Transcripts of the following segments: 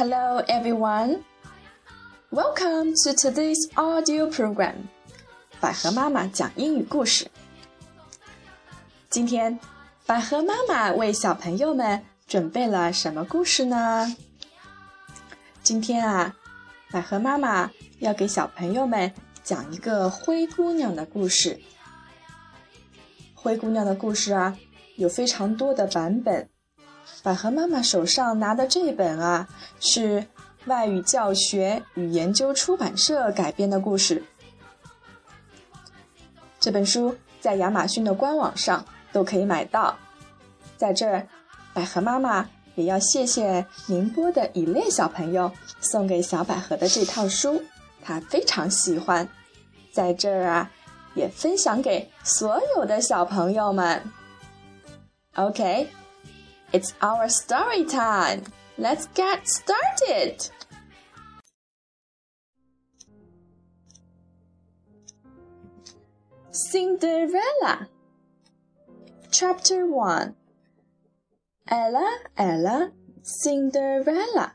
Hello, everyone. Welcome to today's audio program. 百合妈妈讲英语故事。今天，百合妈妈为小朋友们准备了什么故事呢？今天啊，百合妈妈要给小朋友们讲一个灰姑娘的故事。灰姑娘的故事啊，有非常多的版本。百合妈妈手上拿的这本啊，是外语教学与研究出版社改编的故事。这本书在亚马逊的官网上都可以买到。在这儿，百合妈妈也要谢谢宁波的以烈小朋友送给小百合的这套书，她非常喜欢。在这儿啊，也分享给所有的小朋友们。OK。It's our story time. Let's get started. Cinderella Chapter 1 Ella, Ella, Cinderella.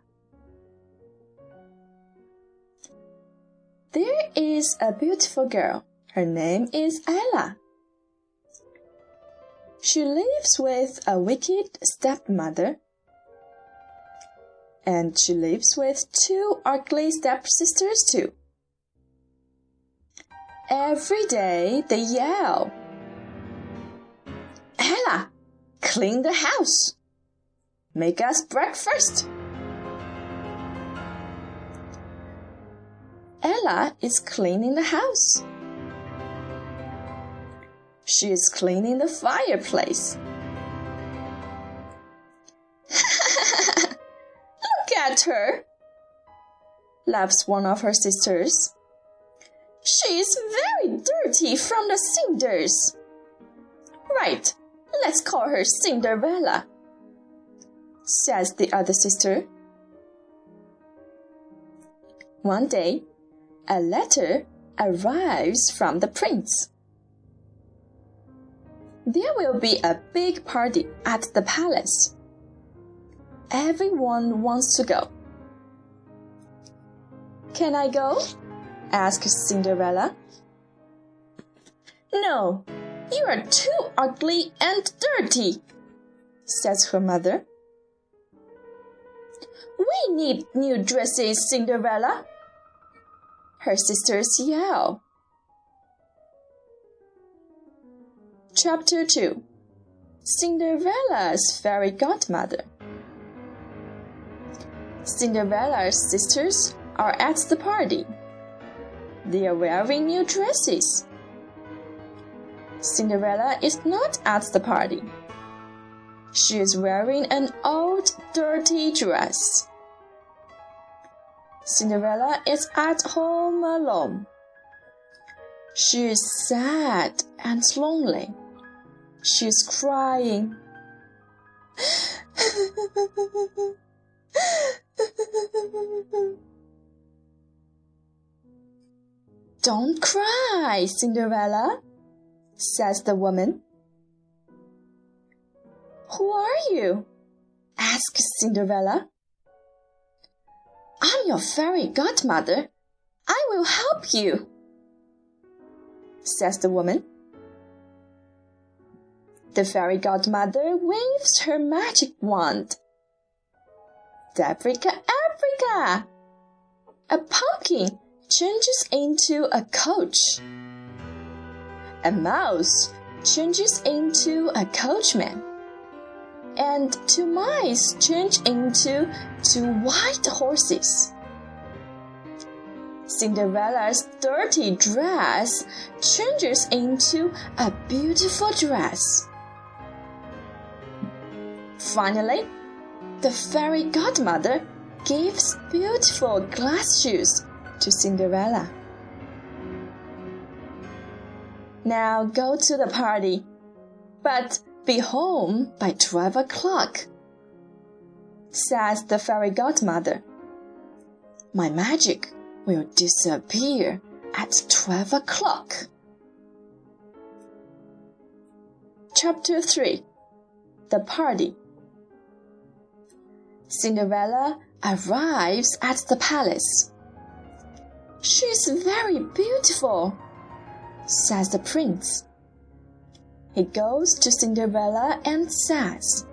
There is a beautiful girl. Her name is Ella. She lives with a wicked stepmother. And she lives with two ugly stepsisters too. Every day they yell, Ella, clean the house. Make us breakfast. Ella is cleaning the house. She is cleaning the fireplace. Look at her, laughs one of her sisters. She is very dirty from the cinders. Right, let's call her Cinderella, says the other sister. One day, a letter arrives from the prince. There will be a big party at the palace. Everyone wants to go. Can I go? asked Cinderella. No, you are too ugly and dirty, says her mother. We need new dresses, Cinderella. Her sisters yell. Chapter 2 Cinderella's Fairy Godmother Cinderella's sisters are at the party. They are wearing new dresses. Cinderella is not at the party. She is wearing an old, dirty dress. Cinderella is at home alone. She is sad and lonely. She's crying. Don't cry, Cinderella, says the woman. Who are you? asks Cinderella. I'm your fairy godmother. I will help you, says the woman. The fairy godmother waves her magic wand. Africa, Africa! A pumpkin changes into a coach. A mouse changes into a coachman. And two mice change into two white horses. Cinderella's dirty dress changes into a beautiful dress. Finally, the fairy godmother gives beautiful glass shoes to Cinderella. Now go to the party, but be home by 12 o'clock, says the fairy godmother. My magic will disappear at 12 o'clock. Chapter 3 The Party Cinderella arrives at the palace. She's very beautiful, says the prince. He goes to Cinderella and says,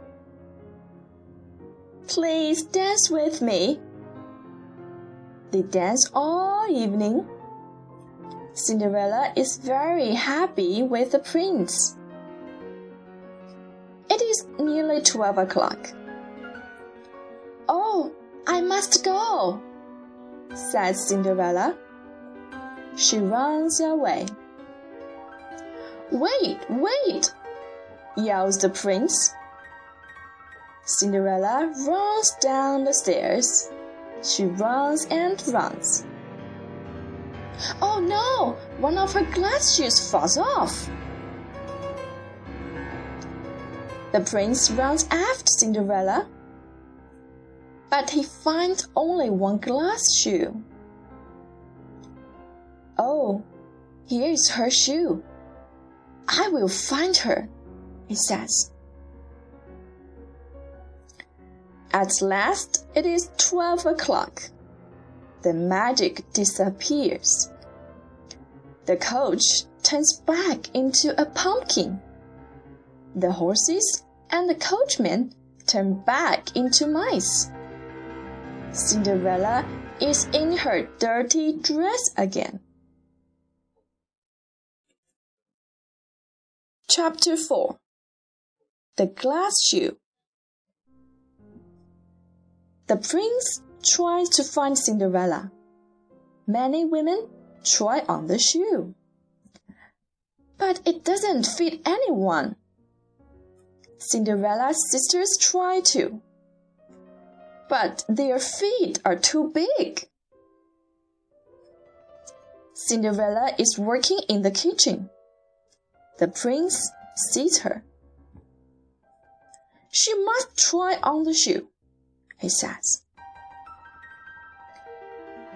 Please dance with me. They dance all evening. Cinderella is very happy with the prince. It is nearly twelve o'clock. Oh, I must go, says Cinderella. She runs away. Wait, wait, yells the prince. Cinderella runs down the stairs. She runs and runs. Oh no! One of her glass shoes falls off. The prince runs after Cinderella, but he finds only one glass shoe. Oh, here is her shoe. I will find her, he says. At last it is twelve o'clock. The magic disappears. The coach turns back into a pumpkin. The horses and the coachman turn back into mice. Cinderella is in her dirty dress again. Chapter 4 The Glass Shoe The prince tries to find Cinderella. Many women try on the shoe, but it doesn't fit anyone. Cinderella's sisters try to, but their feet are too big. Cinderella is working in the kitchen. The prince sees her. She must try on the shoe, he says.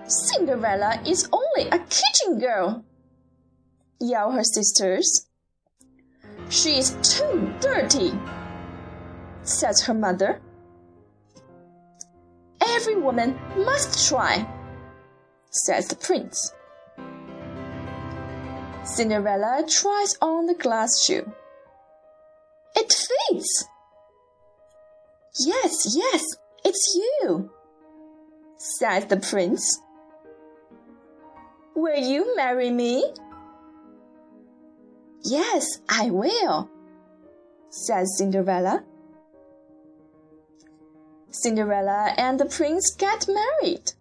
Cinderella is only a kitchen girl, yell her sisters. She is too dirty, says her mother. Every woman must try, says the prince. Cinderella tries on the glass shoe. It fits! Yes, yes, it's you, says the prince. Will you marry me? Yes, I will, says Cinderella. Cinderella and the prince get married.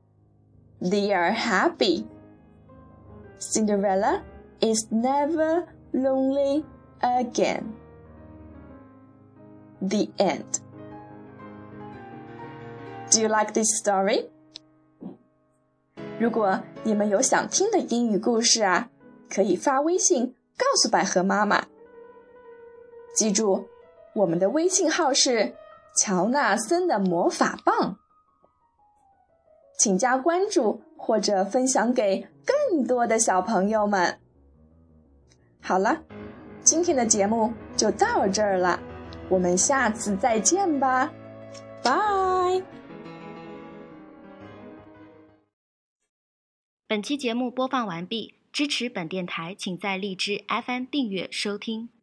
They are happy. Cinderella is never lonely again. The end. Do you like this story? 如果你们有想听的英语故事啊，可以发微信告诉百合妈妈。记住，我们的微信号是 乔纳森的魔法棒，请加关注或者分享给更多的小朋友们。好了，今天的节目就到这儿了，我们下次再见吧，拜。本期节目播放完毕，支持本电台，请在荔枝 FM 订阅收听。